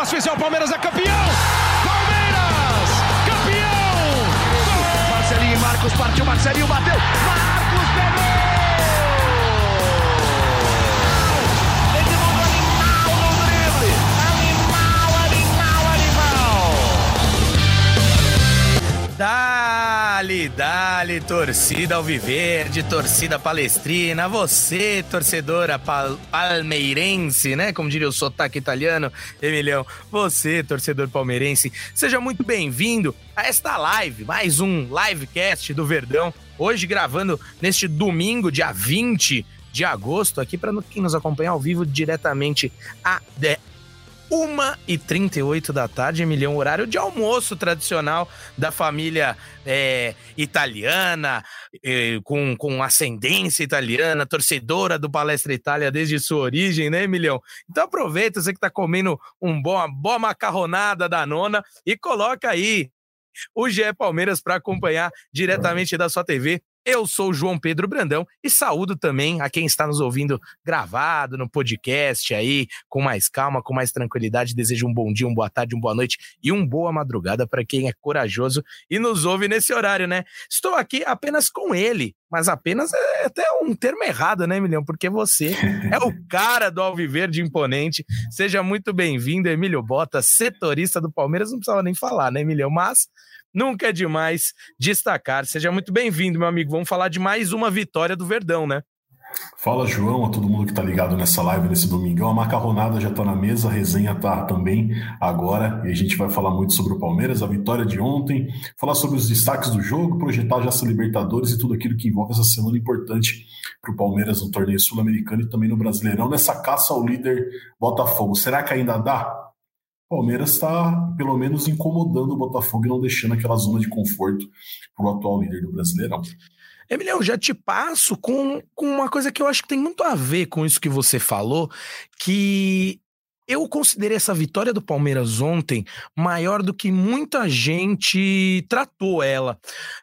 Márcio venceu, o Palmeiras é campeão! Palmeiras! Campeão! Marcelinho e Marcos partiu, Marcelinho bateu! Marcos pegou! Dali, dali, torcida alviverde, torcida palestrina, você, torcedora pal palmeirense, né? Como diria o sotaque italiano, Emilhão, você, torcedor palmeirense, seja muito bem-vindo a esta live, mais um livecast do Verdão, hoje gravando neste domingo, dia 20 de agosto, aqui para quem nos acompanha ao vivo diretamente a, 1h38 da tarde, Emilhão, horário de almoço tradicional da família é, italiana, é, com, com ascendência italiana, torcedora do Palestra Itália desde sua origem, né, Emilhão? Então aproveita, você que tá comendo um bom, uma boa macarronada da nona e coloca aí o GE Palmeiras para acompanhar diretamente da sua TV eu sou o João Pedro Brandão e saúdo também a quem está nos ouvindo gravado no podcast aí, com mais calma, com mais tranquilidade. Desejo um bom dia, uma boa tarde, uma boa noite e uma boa madrugada para quem é corajoso e nos ouve nesse horário, né? Estou aqui apenas com ele, mas apenas é até um termo errado, né, Emiliano? Porque você é o cara do Alviverde Imponente. Seja muito bem-vindo, Emílio Bota, setorista do Palmeiras. Não precisava nem falar, né, Emiliano? Mas nunca é demais destacar. Seja muito bem-vindo, meu amigo. Vamos falar de mais uma vitória do Verdão, né? Fala, João, a todo mundo que está ligado nessa live nesse domingão. A macarronada já está na mesa, a resenha está também agora e a gente vai falar muito sobre o Palmeiras, a vitória de ontem, falar sobre os destaques do jogo, projetar já essa Libertadores e tudo aquilo que envolve essa semana importante para o Palmeiras no torneio sul-americano e também no Brasileirão, nessa caça ao líder Botafogo. Será que ainda dá? Palmeiras está, pelo menos, incomodando o Botafogo e não deixando aquela zona de conforto para o atual líder do Brasileirão. Emiliano, já te passo com, com uma coisa que eu acho que tem muito a ver com isso que você falou, que eu considerei essa vitória do Palmeiras ontem maior do que muita gente tratou ela.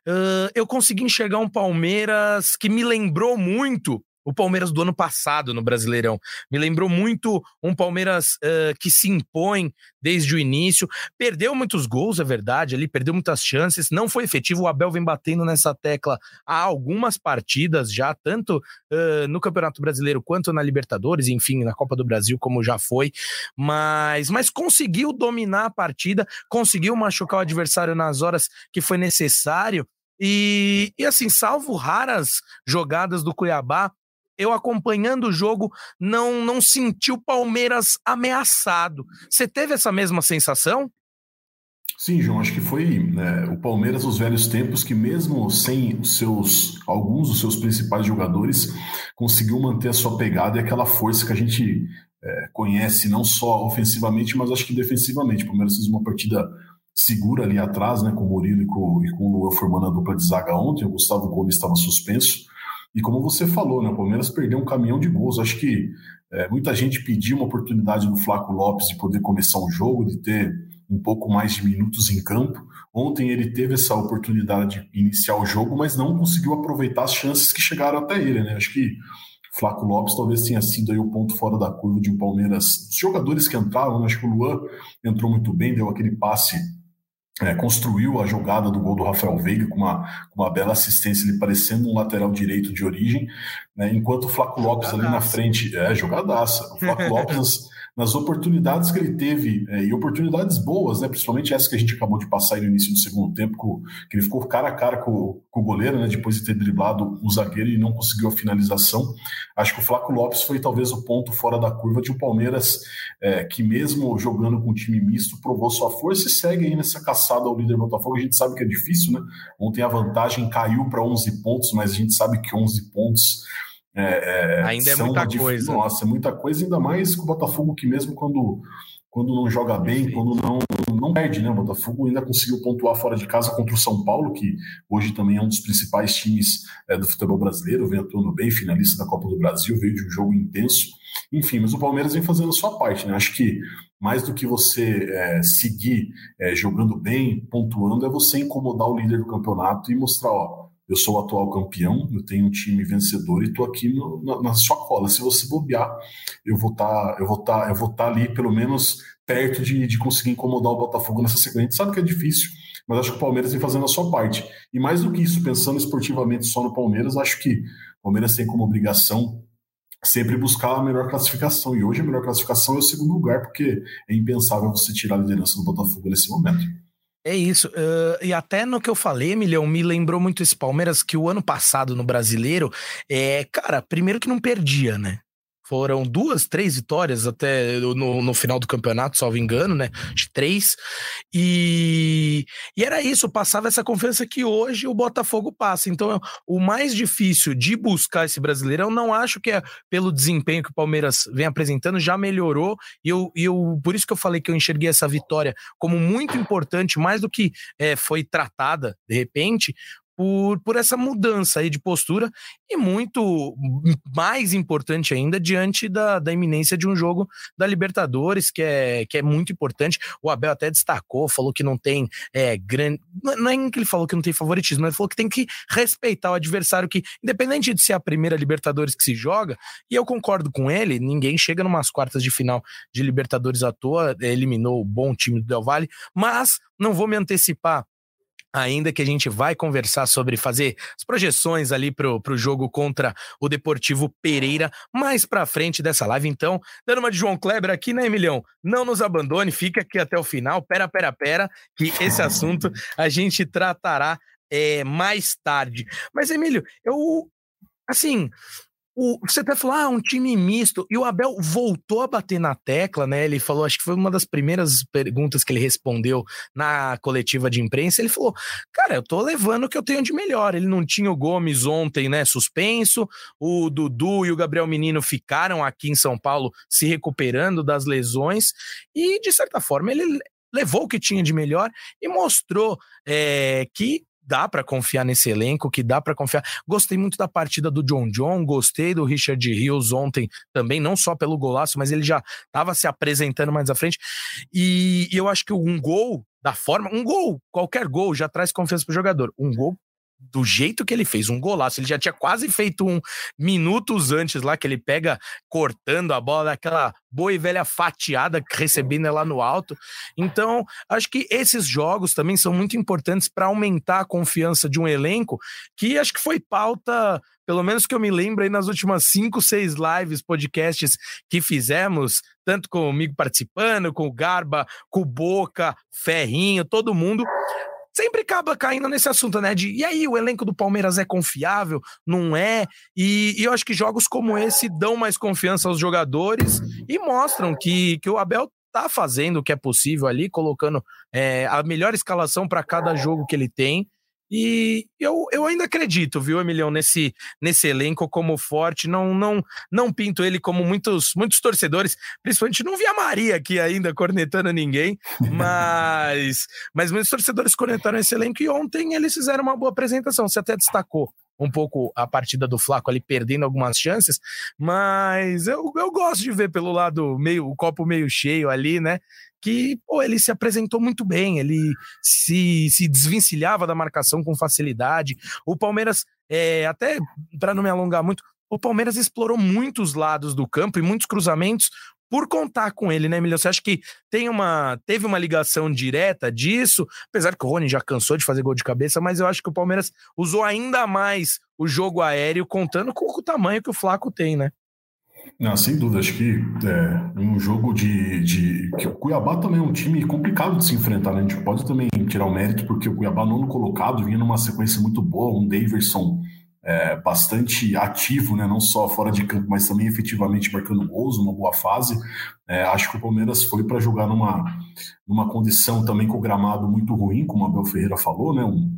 Uh, eu consegui enxergar um Palmeiras que me lembrou muito o Palmeiras do ano passado no Brasileirão. Me lembrou muito um Palmeiras uh, que se impõe desde o início. Perdeu muitos gols, é verdade, ali perdeu muitas chances, não foi efetivo. O Abel vem batendo nessa tecla há algumas partidas já, tanto uh, no Campeonato Brasileiro quanto na Libertadores, enfim, na Copa do Brasil, como já foi. Mas, mas conseguiu dominar a partida, conseguiu machucar o adversário nas horas que foi necessário. E, e, assim, salvo raras jogadas do Cuiabá, eu acompanhando o jogo, não, não senti o Palmeiras ameaçado. Você teve essa mesma sensação? Sim, João, acho que foi né, o Palmeiras nos velhos tempos que mesmo sem os seus alguns dos seus principais jogadores conseguiu manter a sua pegada e aquela força que a gente é, conhece não só ofensivamente, mas acho que defensivamente. O Palmeiras fez uma partida segura ali atrás, né, com o Murilo e com, e com o Lua formando a dupla de zaga ontem. O Gustavo Gomes estava suspenso. E como você falou, né, o Palmeiras perdeu um caminhão de gols. Acho que é, muita gente pediu uma oportunidade no Flaco Lopes de poder começar um jogo, de ter um pouco mais de minutos em campo. Ontem ele teve essa oportunidade de iniciar o jogo, mas não conseguiu aproveitar as chances que chegaram até ele. Né? Acho que Flaco Lopes talvez tenha sido aí o ponto fora da curva de um Palmeiras. Os jogadores que entraram, né? acho que o Luan entrou muito bem, deu aquele passe é, construiu a jogada do gol do Rafael Veiga com uma, com uma bela assistência, ele parecendo um lateral direito de origem, né, enquanto o Flaco Lopes jogadaça. ali na frente, é, jogadaça, o Flaco Lopes nas oportunidades que ele teve, é, e oportunidades boas, né, principalmente essa que a gente acabou de passar no início do segundo tempo, que ele ficou cara a cara com, com o goleiro, né, depois de ter driblado o zagueiro e não conseguiu a finalização. Acho que o Flaco Lopes foi talvez o ponto fora da curva de um Palmeiras é, que, mesmo jogando com um time misto, provou sua força e segue aí nessa caçada ao líder Botafogo. A gente sabe que é difícil, né? Ontem a vantagem caiu para 11 pontos, mas a gente sabe que 11 pontos é, é, ainda é muita dif... coisa. Nossa, é muita coisa, ainda mais com o Botafogo que mesmo quando, quando não joga bem, quando não, não perde, né? O Botafogo ainda conseguiu pontuar fora de casa contra o São Paulo, que hoje também é um dos principais times é, do futebol brasileiro, vem atuando bem, finalista da Copa do Brasil, veio de um jogo intenso. Enfim, mas o Palmeiras vem fazendo a sua parte, né? Acho que mais do que você é, seguir é, jogando bem, pontuando, é você incomodar o líder do campeonato e mostrar, ó, eu sou o atual campeão, eu tenho um time vencedor e estou aqui no, na, na, sua cola. Se você bobear, eu vou tá, estar, tá, eu vou tá ali pelo menos perto de, de conseguir incomodar o Botafogo nessa sequência. Sabe que é difícil, mas acho que o Palmeiras vem fazendo a sua parte. E mais do que isso, pensando esportivamente só no Palmeiras, acho que o Palmeiras tem como obrigação sempre buscar a melhor classificação. E hoje a melhor classificação é o segundo lugar, porque é impensável você tirar a liderança do Botafogo nesse momento. É isso. Uh, e até no que eu falei, Emilhão, me lembrou muito esse Palmeiras que o ano passado no brasileiro, é, cara, primeiro que não perdia, né? Foram duas, três vitórias até no, no final do campeonato, salvo engano, né? De três. E, e era isso, passava essa confiança que hoje o Botafogo passa. Então, o mais difícil de buscar esse brasileirão, não acho que é pelo desempenho que o Palmeiras vem apresentando, já melhorou. E eu, e eu por isso que eu falei que eu enxerguei essa vitória como muito importante, mais do que é, foi tratada de repente, por, por essa mudança aí de postura e muito mais importante ainda diante da, da iminência de um jogo da Libertadores, que é, que é muito importante. O Abel até destacou, falou que não tem é, grande. Não é que ele falou que não tem favoritismo, ele falou que tem que respeitar o adversário, que independente de ser a primeira Libertadores que se joga, e eu concordo com ele, ninguém chega numas quartas de final de Libertadores à toa, eliminou o bom time do Del Valle, mas não vou me antecipar ainda que a gente vai conversar sobre fazer as projeções ali pro, pro jogo contra o Deportivo Pereira mais pra frente dessa live. Então, dando uma de João Kleber aqui, né, Emilhão? Não nos abandone, fica aqui até o final. Pera, pera, pera, que esse assunto a gente tratará é, mais tarde. Mas, Emílio, eu, assim, o, você até falou, ah, um time misto. E o Abel voltou a bater na tecla, né? Ele falou, acho que foi uma das primeiras perguntas que ele respondeu na coletiva de imprensa. Ele falou, cara, eu tô levando o que eu tenho de melhor. Ele não tinha o Gomes ontem, né? Suspenso. O Dudu e o Gabriel Menino ficaram aqui em São Paulo se recuperando das lesões. E, de certa forma, ele levou o que tinha de melhor e mostrou é, que dá para confiar nesse elenco, que dá para confiar. Gostei muito da partida do John John, gostei do Richard Rios ontem também, não só pelo golaço, mas ele já estava se apresentando mais à frente. E, e eu acho que um gol da forma, um gol, qualquer gol já traz confiança pro jogador. Um gol do jeito que ele fez, um golaço. Ele já tinha quase feito um minutos antes lá, que ele pega cortando a bola, daquela boa e velha fatiada, recebendo ela no alto. Então, acho que esses jogos também são muito importantes para aumentar a confiança de um elenco, que acho que foi pauta, pelo menos que eu me lembro aí nas últimas cinco, seis lives, podcasts que fizemos, tanto comigo participando, com o Garba, com o Boca, Ferrinho, todo mundo sempre acaba caindo nesse assunto, né? De e aí, o elenco do Palmeiras é confiável? Não é? E, e, eu acho que jogos como esse dão mais confiança aos jogadores e mostram que, que o Abel tá fazendo o que é possível ali, colocando é, a melhor escalação para cada jogo que ele tem. E eu, eu ainda acredito, viu, Emilhão, nesse, nesse elenco como forte. Não não não pinto ele como muitos muitos torcedores, principalmente não vi a Maria aqui ainda cornetando ninguém, mas mas muitos torcedores cornetaram esse elenco e ontem eles fizeram uma boa apresentação. Você até destacou um pouco a partida do Flaco ali perdendo algumas chances, mas eu, eu gosto de ver pelo lado meio, o copo meio cheio ali, né? Que pô, ele se apresentou muito bem, ele se, se desvencilhava da marcação com facilidade. O Palmeiras, é, até para não me alongar muito, o Palmeiras explorou muitos lados do campo e muitos cruzamentos por contar com ele, né, Emílio? Você acha que tem uma, teve uma ligação direta disso? Apesar que o Rony já cansou de fazer gol de cabeça, mas eu acho que o Palmeiras usou ainda mais o jogo aéreo, contando com o tamanho que o Flaco tem, né? Não, sem dúvida, acho que é um jogo de, de. que o Cuiabá também é um time complicado de se enfrentar, né? A gente pode também tirar o mérito, porque o Cuiabá, nono colocado, vinha numa sequência muito boa, um Daverson é, bastante ativo, né, não só fora de campo, mas também efetivamente marcando gols, uma boa fase. É, acho que o Palmeiras foi para jogar numa, numa condição também com o gramado muito ruim, como a Abel Ferreira falou, né, um,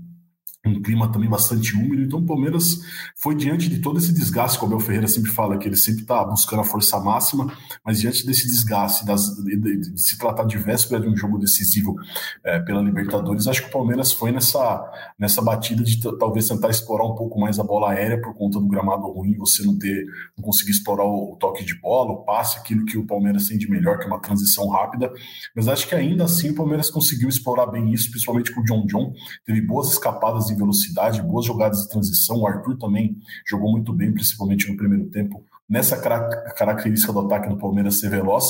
um clima também bastante úmido. Então, o Palmeiras foi diante de todo esse desgaste que o Abel Ferreira sempre fala, que ele sempre está buscando a força máxima, mas diante desse desgaste, das, de, de, de, se tratar de véspera de um jogo decisivo é, pela Libertadores, acho que o Palmeiras foi nessa, nessa batida de talvez tentar explorar um pouco mais a bola aérea por conta do gramado ruim, você não ter, não conseguir explorar o, o toque de bola, o passe, aquilo que o Palmeiras tem de melhor, que é uma transição rápida. Mas acho que ainda assim o Palmeiras conseguiu explorar bem isso, principalmente com o John John, teve boas escapadas e velocidade, boas jogadas de transição. O Arthur também jogou muito bem, principalmente no primeiro tempo, nessa característica do ataque do Palmeiras ser veloz.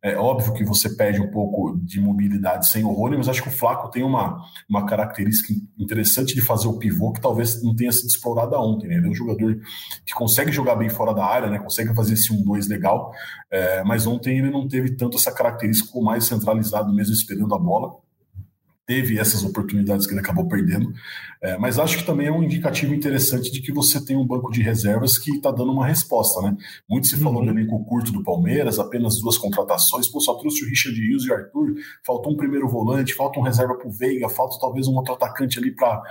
É óbvio que você perde um pouco de mobilidade sem o Rony, mas acho que o Flaco tem uma, uma característica interessante de fazer o pivô que talvez não tenha sido explorada ontem. Né? Ele é um jogador que consegue jogar bem fora da área, né? consegue fazer esse 1-2 legal, é, mas ontem ele não teve tanto essa característica, mais centralizado mesmo esperando a bola teve essas oportunidades que ele acabou perdendo, é, mas acho que também é um indicativo interessante de que você tem um banco de reservas que está dando uma resposta, né? Muito se falou uhum. no elenco curto do Palmeiras, apenas duas contratações, pô, só trouxe o Richard Hughes e o Arthur, faltou um primeiro volante, falta um reserva para o Veiga, falta talvez um outro atacante ali para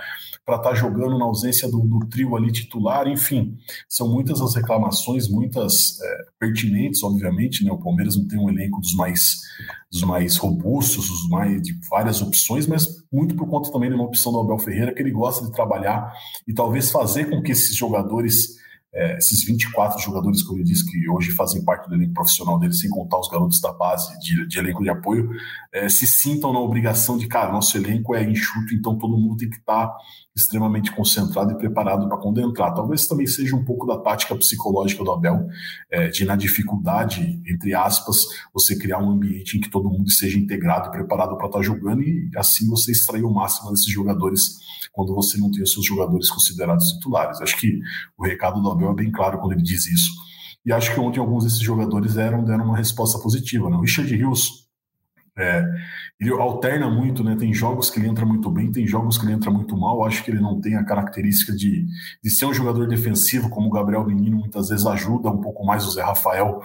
estar tá jogando na ausência do, do, trio ali titular, enfim, são muitas as reclamações, muitas é, pertinentes, obviamente, né? O Palmeiras não tem um elenco dos mais dos mais robustos, os mais de várias opções, mas muito por conta também de uma opção do Abel Ferreira que ele gosta de trabalhar e talvez fazer com que esses jogadores é, esses 24 jogadores, como eu disse, que hoje fazem parte do elenco profissional dele, sem contar os garotos da base de, de elenco de apoio, é, se sintam na obrigação de, cara, nosso elenco é enxuto, então todo mundo tem que estar tá extremamente concentrado e preparado para entrar. Talvez também seja um pouco da tática psicológica do Abel, é, de na dificuldade, entre aspas, você criar um ambiente em que todo mundo seja integrado e preparado para estar tá jogando e assim você extrair o máximo desses jogadores quando você não tem os seus jogadores considerados titulares. Acho que o recado do Abel é bem claro quando ele diz isso. E acho que ontem alguns desses jogadores deram, deram uma resposta positiva. Né? O Richard Rios, é, ele alterna muito, né? Tem jogos que ele entra muito bem, tem jogos que ele entra muito mal. Acho que ele não tem a característica de, de ser um jogador defensivo, como o Gabriel Menino muitas vezes ajuda um pouco mais o Zé Rafael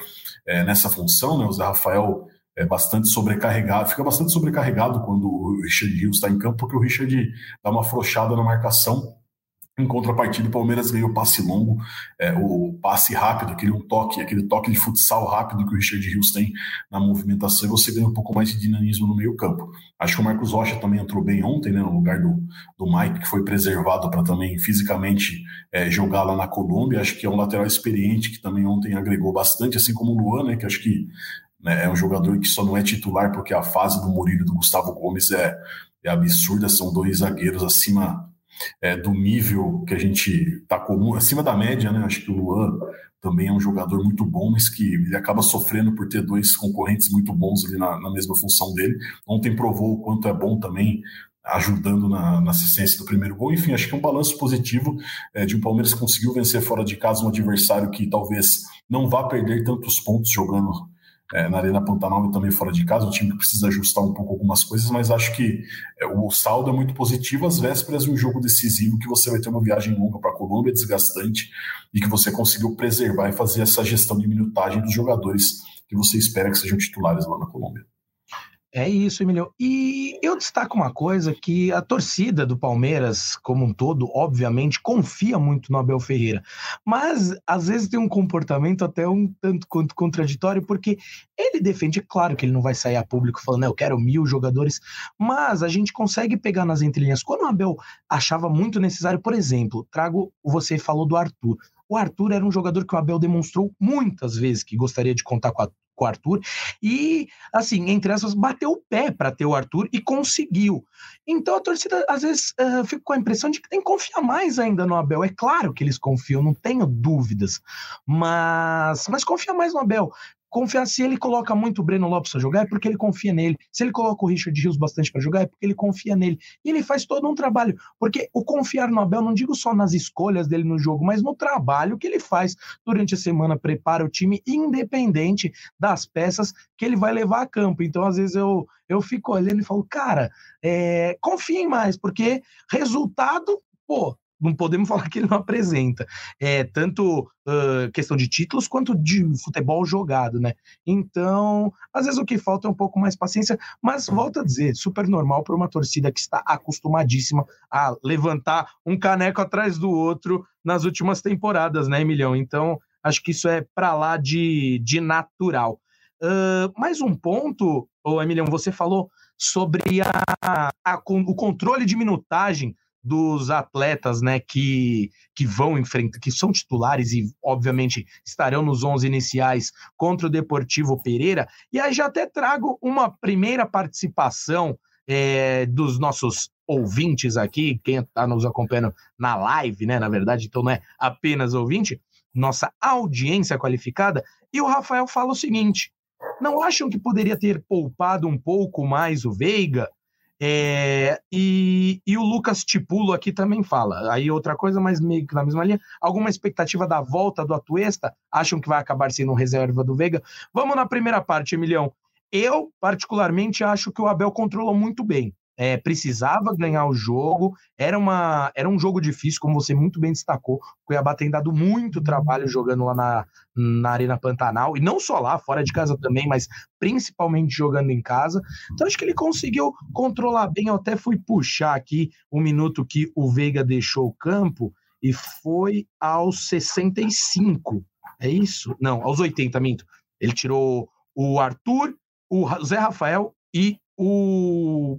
é, nessa função, né? O Zé Rafael é bastante sobrecarregado, fica bastante sobrecarregado quando o Richard Rios está em campo, porque o Richard dá uma afrouxada na marcação. Em contrapartida, o Palmeiras ganhou o passe longo, é, o passe rápido, aquele toque, aquele toque de futsal rápido que o Richard Rios tem na movimentação, e você ganha um pouco mais de dinamismo no meio-campo. Acho que o Marcos Rocha também entrou bem ontem, né, no lugar do, do Mike, que foi preservado para também fisicamente é, jogar lá na Colômbia. Acho que é um lateral experiente que também ontem agregou bastante, assim como o Luan, né, que acho que né? É um jogador que só não é titular porque a fase do Murilo e do Gustavo Gomes é, é absurda. São dois zagueiros acima é, do nível que a gente está comum, acima da média, né? Acho que o Luan também é um jogador muito bom, mas que ele acaba sofrendo por ter dois concorrentes muito bons ali na, na mesma função dele. Ontem provou o quanto é bom também ajudando na, na, assistência do primeiro gol. Enfim, acho que é um balanço positivo é, de um Palmeiras que conseguiu vencer fora de casa um adversário que talvez não vá perder tantos pontos jogando é, na Arena Pantanal e também fora de casa, o time que precisa ajustar um pouco algumas coisas, mas acho que é, o saldo é muito positivo às vésperas de um jogo decisivo que você vai ter uma viagem longa para a Colômbia, desgastante, e que você conseguiu preservar e fazer essa gestão de minutagem dos jogadores que você espera que sejam titulares lá na Colômbia. É isso, Emilio. E eu destaco uma coisa que a torcida do Palmeiras, como um todo, obviamente, confia muito no Abel Ferreira. Mas às vezes tem um comportamento até um tanto quanto contraditório, porque ele defende, é claro que ele não vai sair a público falando, eu quero mil jogadores, mas a gente consegue pegar nas entrelinhas. Quando o Abel achava muito necessário, por exemplo, trago, você falou do Arthur. O Arthur era um jogador que o Abel demonstrou muitas vezes que gostaria de contar com a com o Arthur. E, assim, entre essas, bateu o pé para ter o Arthur e conseguiu. Então a torcida, às vezes, uh, fica com a impressão de que tem que confiar mais ainda no Abel. É claro que eles confiam, não tenho dúvidas. Mas, mas confia mais no Abel confiar se ele coloca muito o Breno Lopes para jogar é porque ele confia nele. Se ele coloca o Richard Rios bastante para jogar é porque ele confia nele. E ele faz todo um trabalho, porque o confiar no Abel não digo só nas escolhas dele no jogo, mas no trabalho que ele faz durante a semana, prepara o time independente das peças que ele vai levar a campo. Então, às vezes eu eu fico olhando e falo, cara, é, confiem mais, porque resultado, pô, não podemos falar que ele não apresenta. É, tanto uh, questão de títulos quanto de futebol jogado, né? Então, às vezes o que falta é um pouco mais paciência, mas volto a dizer, super normal para uma torcida que está acostumadíssima a levantar um caneco atrás do outro nas últimas temporadas, né, Emilhão? Então, acho que isso é para lá de, de natural. Uh, mais um ponto, ô Emilhão, você falou sobre a, a, o controle de minutagem dos atletas, né, que, que vão enfrentar, que são titulares e obviamente estarão nos 11 iniciais contra o Deportivo Pereira. E aí já até trago uma primeira participação é, dos nossos ouvintes aqui, quem está nos acompanhando na live, né? Na verdade, então não é apenas ouvinte, nossa audiência qualificada. E o Rafael fala o seguinte: não acham que poderia ter poupado um pouco mais o Veiga? É, e, e, o Lucas Tipulo aqui também fala. Aí outra coisa, mas meio que na mesma linha. Alguma expectativa da volta do Atuesta? Acham que vai acabar sendo reserva do Veiga? Vamos na primeira parte, Emilhão. Eu, particularmente, acho que o Abel controlou muito bem é, precisava ganhar o jogo, era, uma, era um jogo difícil, como você muito bem destacou. O Cuiabá tem dado muito trabalho jogando lá na, na Arena Pantanal, e não só lá, fora de casa também, mas principalmente jogando em casa. Então acho que ele conseguiu controlar bem. Eu até fui puxar aqui o um minuto que o Veiga deixou o campo, e foi aos 65. É isso? Não, aos 80, minto. Ele tirou o Arthur, o Zé Rafael e o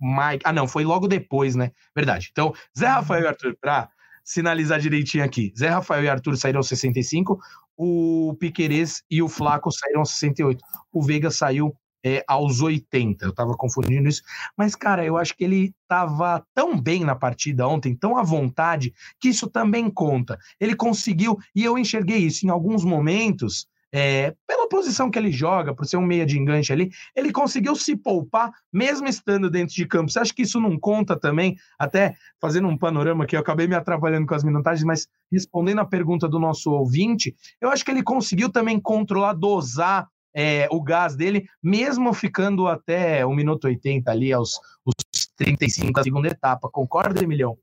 Mike. Ah, não, foi logo depois, né? Verdade. Então, Zé Rafael e Arthur, para sinalizar direitinho aqui. Zé Rafael e Arthur saíram aos 65, o Piquerez e o Flaco saíram aos 68. O Veiga saiu é, aos 80. Eu tava confundindo isso. Mas, cara, eu acho que ele tava tão bem na partida ontem, tão à vontade, que isso também conta. Ele conseguiu, e eu enxerguei isso em alguns momentos é, pela posição que ele joga, por ser um meia de enganche ali, ele conseguiu se poupar, mesmo estando dentro de campo. Você acha que isso não conta também? Até fazendo um panorama aqui, eu acabei me atrapalhando com as minutagens, mas respondendo a pergunta do nosso ouvinte, eu acho que ele conseguiu também controlar, dosar é, o gás dele, mesmo ficando até o minuto 80 ali, aos os 35 da segunda etapa. Concorda, Emilhão?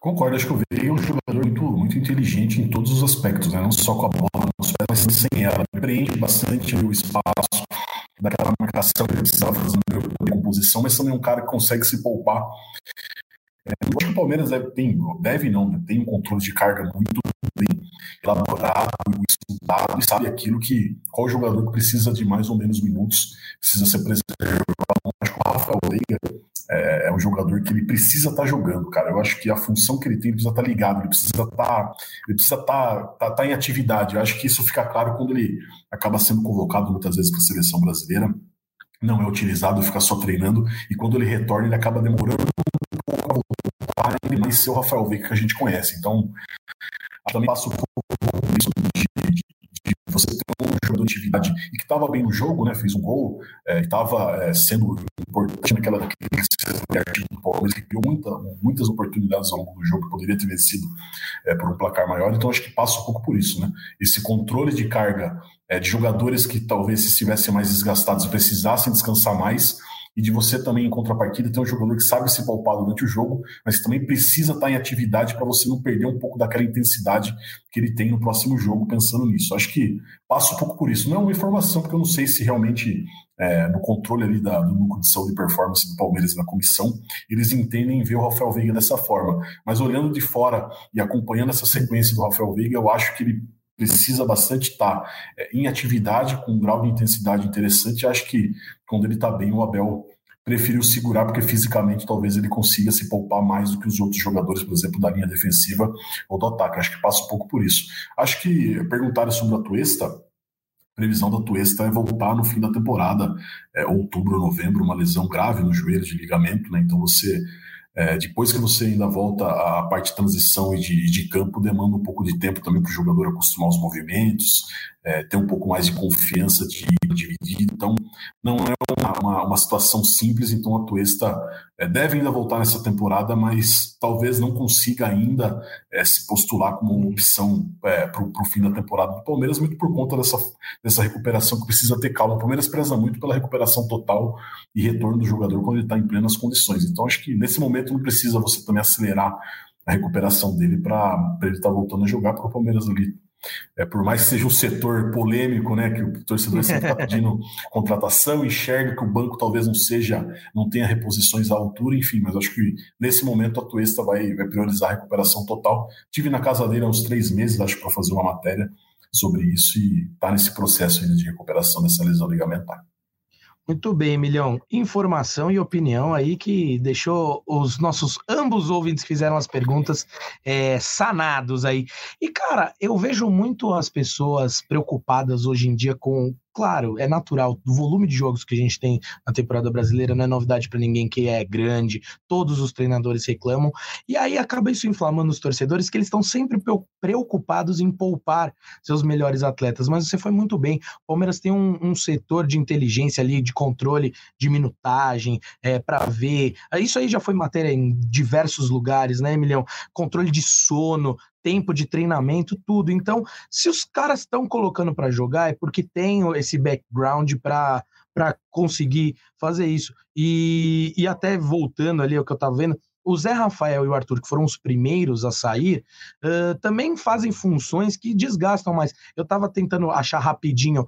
Concordo, acho que o Veiga é um jogador muito, muito inteligente em todos os aspectos, né? não só com a bola pés, mas sem ela. Preenche bastante o espaço daquela marcação que precisava fazer na composição, mas também é um cara que consegue se poupar. É, eu acho que o Palmeiras deve, tem, deve não, né? tem um controle de carga muito bem elaborado, estudado e sabe aquilo que qual jogador que precisa de mais ou menos minutos precisa ser preservado. Veiga é, é um jogador que ele precisa estar tá jogando, cara. Eu acho que a função que ele tem ele precisa estar tá ligado, ele precisa estar, tá, ele precisa estar, tá, tá, em atividade. Eu acho que isso fica claro quando ele acaba sendo convocado muitas vezes para a seleção brasileira. Não é utilizado, fica só treinando, e quando ele retorna, ele acaba demorando um pouco a voltar, ele ser o Rafael Veiga que a gente conhece. Então, também passo um pouco isso você ter um jogador de atividade e que estava bem no jogo, né? Fez um gol, é, estava é, sendo importante naquela Palmeiras, que criou muita, muitas oportunidades ao longo do jogo, que poderia ter vencido é, por um placar maior. Então, acho que passa um pouco por isso, né? Esse controle de carga é, de jogadores que talvez estivessem mais desgastados precisassem descansar mais e de você também, em contrapartida, ter um jogador que sabe se poupar durante o jogo, mas também precisa estar em atividade para você não perder um pouco daquela intensidade que ele tem no próximo jogo, pensando nisso. Acho que passa um pouco por isso. Não é uma informação, porque eu não sei se realmente é, no controle ali da, do núcleo de saúde e performance do Palmeiras na comissão, eles entendem ver o Rafael Veiga dessa forma. Mas olhando de fora e acompanhando essa sequência do Rafael Veiga, eu acho que ele precisa bastante estar é, em atividade, com um grau de intensidade interessante. Acho que quando ele está bem, o Abel preferiu segurar, porque fisicamente talvez ele consiga se poupar mais do que os outros jogadores, por exemplo, da linha defensiva ou do ataque. Acho que passa um pouco por isso. Acho que perguntaram sobre a Tuesta. A previsão da Tuesta é voltar no fim da temporada, é, outubro, novembro, uma lesão grave no joelho de ligamento, né? Então você é, depois que você ainda volta à parte de transição e de, de campo, demanda um pouco de tempo também para o jogador acostumar os movimentos, é, ter um pouco mais de confiança de dividir. Então, não é uma, uma, uma situação simples. Então, a Tuesta é, deve ainda voltar nessa temporada, mas talvez não consiga ainda é, se postular como uma opção é, para o fim da temporada do Palmeiras, muito por conta dessa, dessa recuperação que precisa ter calma. O Palmeiras preza muito pela recuperação total e retorno do jogador quando ele está em plenas condições. Então, acho que nesse momento não precisa você também acelerar a recuperação dele para ele estar tá voltando a jogar, para o Palmeiras ali é, por mais que seja um setor polêmico, né, que o torcedor sempre está pedindo contratação, enxerga que o banco talvez não seja, não tenha reposições à altura, enfim, mas acho que nesse momento a Tuesta vai, vai priorizar a recuperação total. Tive na casa dele há uns três meses, acho, para fazer uma matéria sobre isso e está nesse processo ainda de recuperação dessa lesão ligamentar. Muito bem, Milhão. Informação e opinião aí que deixou os nossos ambos ouvintes que fizeram as perguntas é, sanados aí. E, cara, eu vejo muito as pessoas preocupadas hoje em dia com claro, é natural. O volume de jogos que a gente tem na temporada brasileira não é novidade para ninguém que é grande, todos os treinadores reclamam, e aí acaba isso inflamando os torcedores que eles estão sempre preocupados em poupar seus melhores atletas. Mas você foi muito bem. O Palmeiras tem um, um setor de inteligência ali, de controle de minutagem, é, para ver. Isso aí já foi matéria em diversos lugares, né, Emilhão? Controle de sono, tempo de treinamento, tudo. Então, se os caras estão colocando para jogar, é porque tem esse background para para conseguir fazer isso. E, e até voltando ali ao que eu estava vendo, o Zé Rafael e o Arthur, que foram os primeiros a sair, uh, também fazem funções que desgastam mais. Eu estava tentando achar rapidinho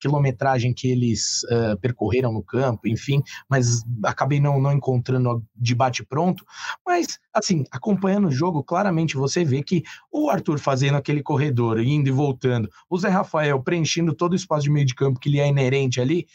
quilometragem que eles uh, percorreram no campo, enfim, mas acabei não, não encontrando de bate-pronto. Mas, assim, acompanhando o jogo, claramente você vê que o Arthur fazendo aquele corredor, indo e voltando, o Zé Rafael preenchendo todo o espaço de meio de campo que lhe é inerente ali,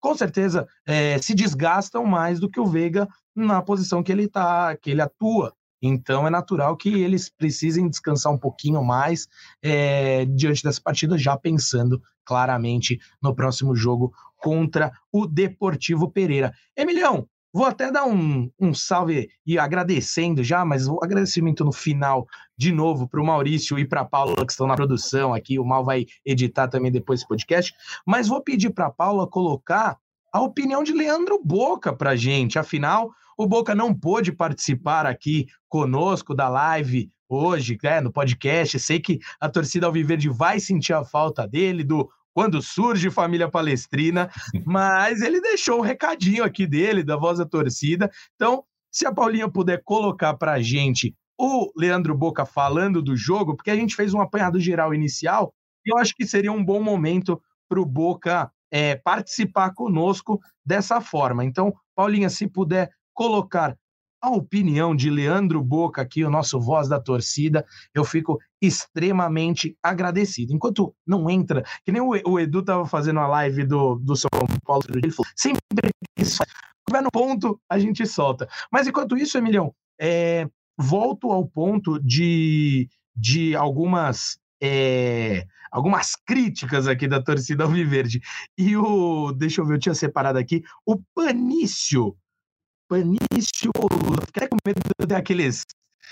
com certeza é, se desgastam mais do que o Veiga na posição que ele tá, que ele atua. Então é natural que eles precisem descansar um pouquinho mais é, diante dessa partida, já pensando claramente no próximo jogo contra o Deportivo Pereira. Emilhão, vou até dar um, um salve e agradecendo já, mas o agradecimento no final de novo para o Maurício e para a Paula que estão na produção aqui. O Mal vai editar também depois esse podcast, mas vou pedir para a Paula colocar a opinião de Leandro Boca para gente. Afinal, o Boca não pôde participar aqui conosco da live hoje, né, no podcast. Sei que a torcida Alviverde vai sentir a falta dele, do quando surge Família Palestrina, mas ele deixou um recadinho aqui dele, da voz da torcida. Então, se a Paulinha puder colocar para a gente o Leandro Boca falando do jogo, porque a gente fez um apanhado geral inicial, eu acho que seria um bom momento para o Boca é, participar conosco dessa forma. Então, Paulinha, se puder colocar a opinião de Leandro Boca aqui, o nosso voz da torcida, eu fico extremamente agradecido. Enquanto não entra, que nem o Edu estava fazendo a live do, do São Paulo, ele falou, sempre que estiver no ponto, a gente solta. Mas enquanto isso, Emilhão, é, volto ao ponto de, de algumas é, algumas críticas aqui da torcida Alviverde. E o, deixa eu ver, eu tinha separado aqui, o Panício. Panício, fiquei com medo de ter aqueles,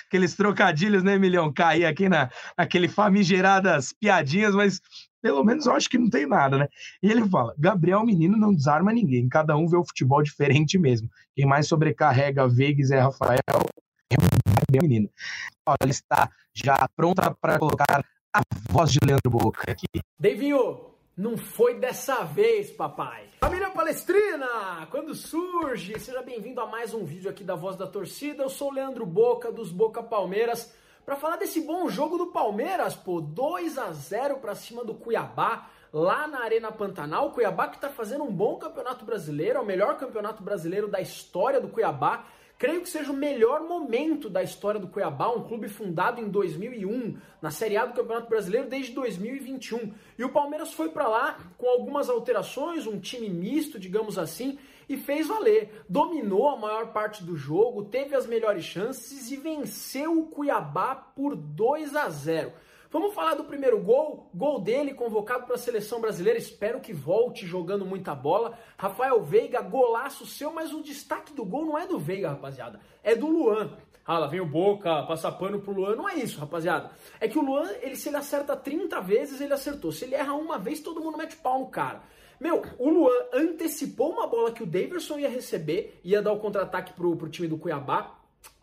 aqueles trocadilhos, né, Milhão? Cair aqui na, naquele famigeradas piadinhas, mas pelo menos eu acho que não tem nada, né? E ele fala: Gabriel Menino não desarma ninguém, cada um vê o futebol diferente mesmo. Quem mais sobrecarrega Vegas é Rafael, Menino. Olha, ele está já pronta para colocar a voz de Leandro Boca aqui. Davinho, não foi dessa vez, papai. Família Palestrina, quando surge, seja bem-vindo a mais um vídeo aqui da Voz da Torcida. Eu sou o Leandro Boca, dos Boca Palmeiras, para falar desse bom jogo do Palmeiras, pô, 2 a 0 para cima do Cuiabá, lá na Arena Pantanal. O Cuiabá que tá fazendo um bom campeonato brasileiro, é o melhor campeonato brasileiro da história do Cuiabá. Creio que seja o melhor momento da história do Cuiabá, um clube fundado em 2001, na Série A do Campeonato Brasileiro desde 2021. E o Palmeiras foi para lá com algumas alterações, um time misto, digamos assim, e fez valer. Dominou a maior parte do jogo, teve as melhores chances e venceu o Cuiabá por 2 a 0. Vamos falar do primeiro gol, gol dele convocado para a seleção brasileira. Espero que volte jogando muita bola. Rafael Veiga, golaço seu, mas o destaque do gol não é do Veiga, rapaziada, é do Luan. Ah, lá vem o Boca, passa pano pro Luan. Não é isso, rapaziada. É que o Luan, ele, se ele acerta 30 vezes, ele acertou. Se ele erra uma vez, todo mundo mete pau no cara. Meu, o Luan antecipou uma bola que o Daverson ia receber, ia dar o contra-ataque pro, pro time do Cuiabá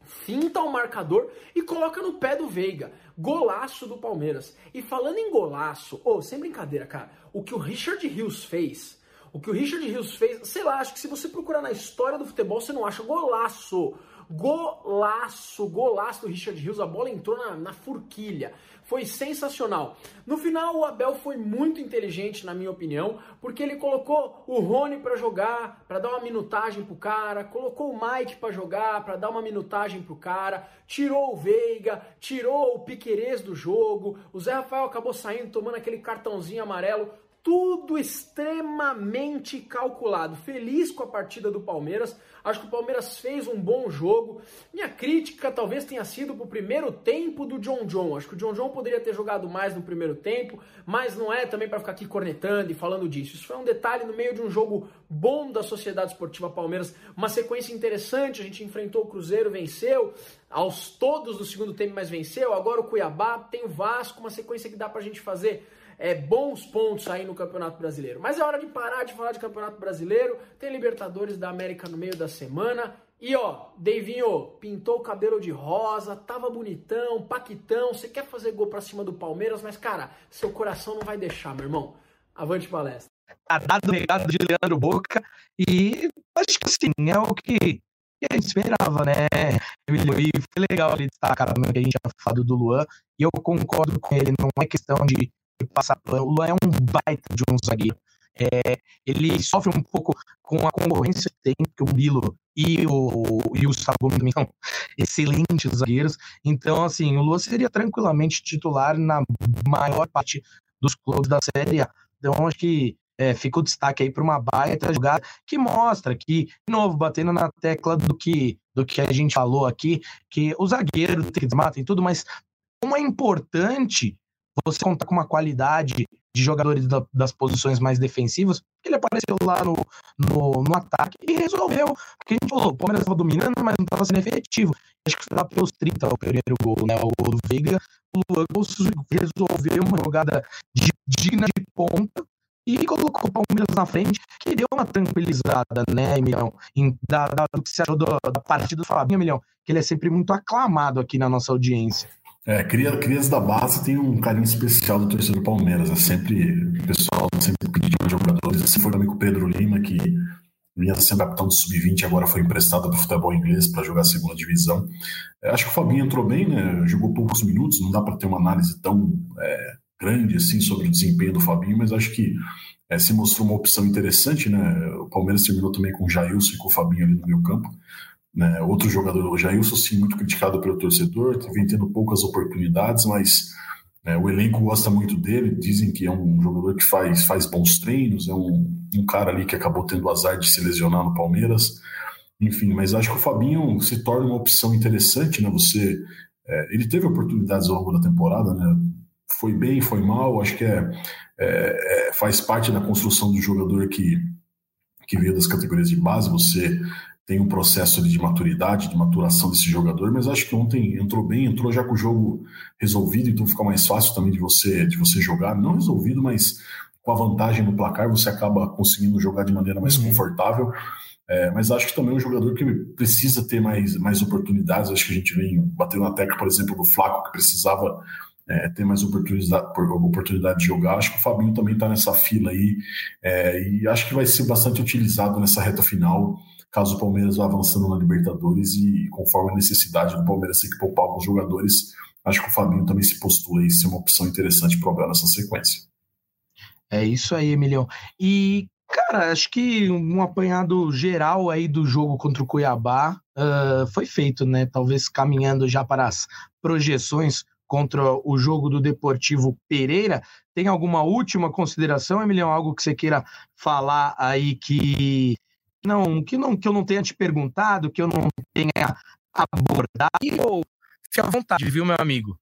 finta o marcador e coloca no pé do Veiga. Golaço do Palmeiras. E falando em golaço, ô, oh, sem brincadeira, cara, o que o Richard Rios fez, o que o Richard Rios fez, sei lá, acho que se você procurar na história do futebol, você não acha golaço. Golaço, golaço do Richard Rios, a bola entrou na, na forquilha. Foi sensacional. No final, o Abel foi muito inteligente, na minha opinião, porque ele colocou o Rony para jogar, para dar uma minutagem pro cara, colocou o Mike para jogar, para dar uma minutagem pro cara, tirou o Veiga, tirou o Piquerez do jogo, o Zé Rafael acabou saindo, tomando aquele cartãozinho amarelo tudo extremamente calculado. Feliz com a partida do Palmeiras. Acho que o Palmeiras fez um bom jogo. Minha crítica talvez tenha sido pro primeiro tempo do John John. Acho que o John John poderia ter jogado mais no primeiro tempo, mas não é também para ficar aqui cornetando e falando disso. Isso foi um detalhe no meio de um jogo bom da Sociedade Esportiva Palmeiras, uma sequência interessante. A gente enfrentou o Cruzeiro, venceu aos todos do segundo tempo, mas venceu. Agora o Cuiabá, tem o Vasco, uma sequência que dá pra gente fazer é, bons pontos aí no Campeonato Brasileiro. Mas é hora de parar de falar de Campeonato Brasileiro. Tem Libertadores da América no meio da semana. E ó, Deivinho, pintou o cabelo de rosa, tava bonitão, paquitão. Você quer fazer gol pra cima do Palmeiras, mas cara, seu coração não vai deixar, meu irmão. Avante palestra. Tá dado o de Leandro Boca e acho que assim, é o que, que a gente esperava, né? E foi legal ele destacar também que a gente tinha falado do Luan, e eu concordo com ele, não é questão de passar O Luan é um baita de um zagueiro. É, ele sofre um pouco com a concorrência que tem, porque o Milo e o, e o Sabumi também são excelentes zagueiros. Então, assim, o Luan seria tranquilamente titular na maior parte dos clubes da Série A. Então, acho que é, fica o destaque aí para uma baita jogada que mostra que, de novo, batendo na tecla do que, do que a gente falou aqui, que o zagueiro tem que desmatar e tudo, mas como é importante você contar com uma qualidade de jogadores da, das posições mais defensivas, ele apareceu lá no, no, no, ataque e resolveu. Porque a gente falou, o Palmeiras estava dominando, mas não estava sendo efetivo. Acho que estava pelos 30 o primeiro gol, né? O gol do Veiga. O Luan resolveu uma jogada de, digna de ponta e colocou o Palmeiras na frente, que deu uma tranquilizada, né, Emilhão? Em, da, da, do que se achou do, da partida do Fabinho, Emilhão, que ele é sempre muito aclamado aqui na nossa audiência. É, cria, crias da base tem um carinho especial do torcedor do Palmeiras. É sempre o pessoal sempre pedindo jogadores. Assim foi também com Pedro Lima, que vinha sendo capitão do Sub-20, agora foi emprestado para o futebol inglês para jogar a segunda divisão. É, acho que o Fabinho entrou bem, né? Jogou poucos minutos, não dá para ter uma análise tão é, grande assim sobre o desempenho do Fabinho, mas acho que é, se mostrou uma opção interessante, né? O Palmeiras terminou também com o Jailson e com o Fabinho ali no meio campo. Né? Outro jogador, o Jailson, sim, muito criticado pelo torcedor, vem tendo poucas oportunidades, mas né, o elenco gosta muito dele, dizem que é um jogador que faz, faz bons treinos, é um, um cara ali que acabou tendo azar de se lesionar no Palmeiras. Enfim, mas acho que o Fabinho se torna uma opção interessante, né? Você, é, ele teve oportunidades ao longo da temporada, né? Foi bem, foi mal, acho que é, é, é faz parte da construção do jogador que, que veio das categorias de base. Você tem um processo de maturidade, de maturação desse jogador, mas acho que ontem entrou bem, entrou já com o jogo resolvido, então fica mais fácil também de você de você jogar, não resolvido, mas com a vantagem no placar você acaba conseguindo jogar de maneira mais uhum. confortável. É, mas acho que também é um jogador que precisa ter mais, mais oportunidades. Acho que a gente vem batendo na tecla, por exemplo, do Flaco, que precisava é, ter mais oportunidade, oportunidade de jogar. Acho que o Fabinho também está nessa fila aí é, e acho que vai ser bastante utilizado nessa reta final caso o Palmeiras vá avançando na Libertadores e, conforme a necessidade do Palmeiras ter que poupar alguns jogadores, acho que o Fabinho também se postula aí ser uma opção interessante para o nessa sequência. É isso aí, Emilião. E, cara, acho que um apanhado geral aí do jogo contra o Cuiabá uh, foi feito, né? Talvez caminhando já para as projeções contra o jogo do Deportivo Pereira. Tem alguma última consideração, Emilião? Algo que você queira falar aí que não, que, não, que eu não tenha te perguntado, que eu não tenha abordado. Eu fique à vontade, viu, meu amigo?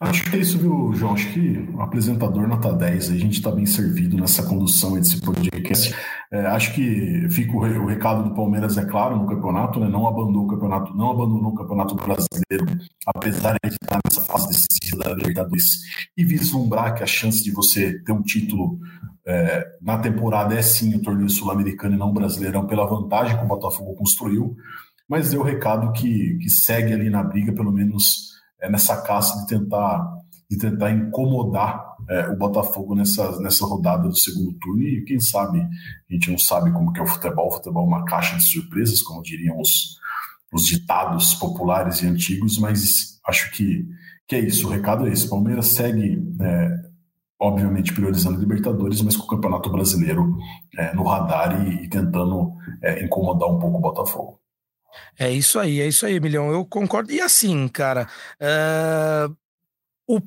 Acho que é isso, viu, João? Acho que o apresentador nota 10, a gente está bem servido nessa condução desse podcast. É, acho que fica o, o, recado do Palmeiras, é claro, no campeonato, né? Não abandonou o campeonato, não abandonou o campeonato brasileiro, apesar de estar nessa fase decisiva da Libertadores e vislumbrar que a chance de você ter um título é, na temporada é sim o torneio sul-americano e não brasileirão, pela vantagem que o Botafogo construiu, mas deu o recado que, que segue ali na briga, pelo menos é, nessa caça de tentar, de tentar incomodar é, o Botafogo nessa, nessa rodada do segundo turno. E quem sabe, a gente não sabe como que é o futebol, o futebol é uma caixa de surpresas, como diriam os, os ditados populares e antigos, mas acho que, que é isso, o recado é esse. Palmeiras segue é, obviamente priorizando Libertadores, mas com o Campeonato Brasileiro é, no radar e, e tentando é, incomodar um pouco o Botafogo. É isso aí, é isso aí, Milhão. Eu concordo. E assim, cara, uh, o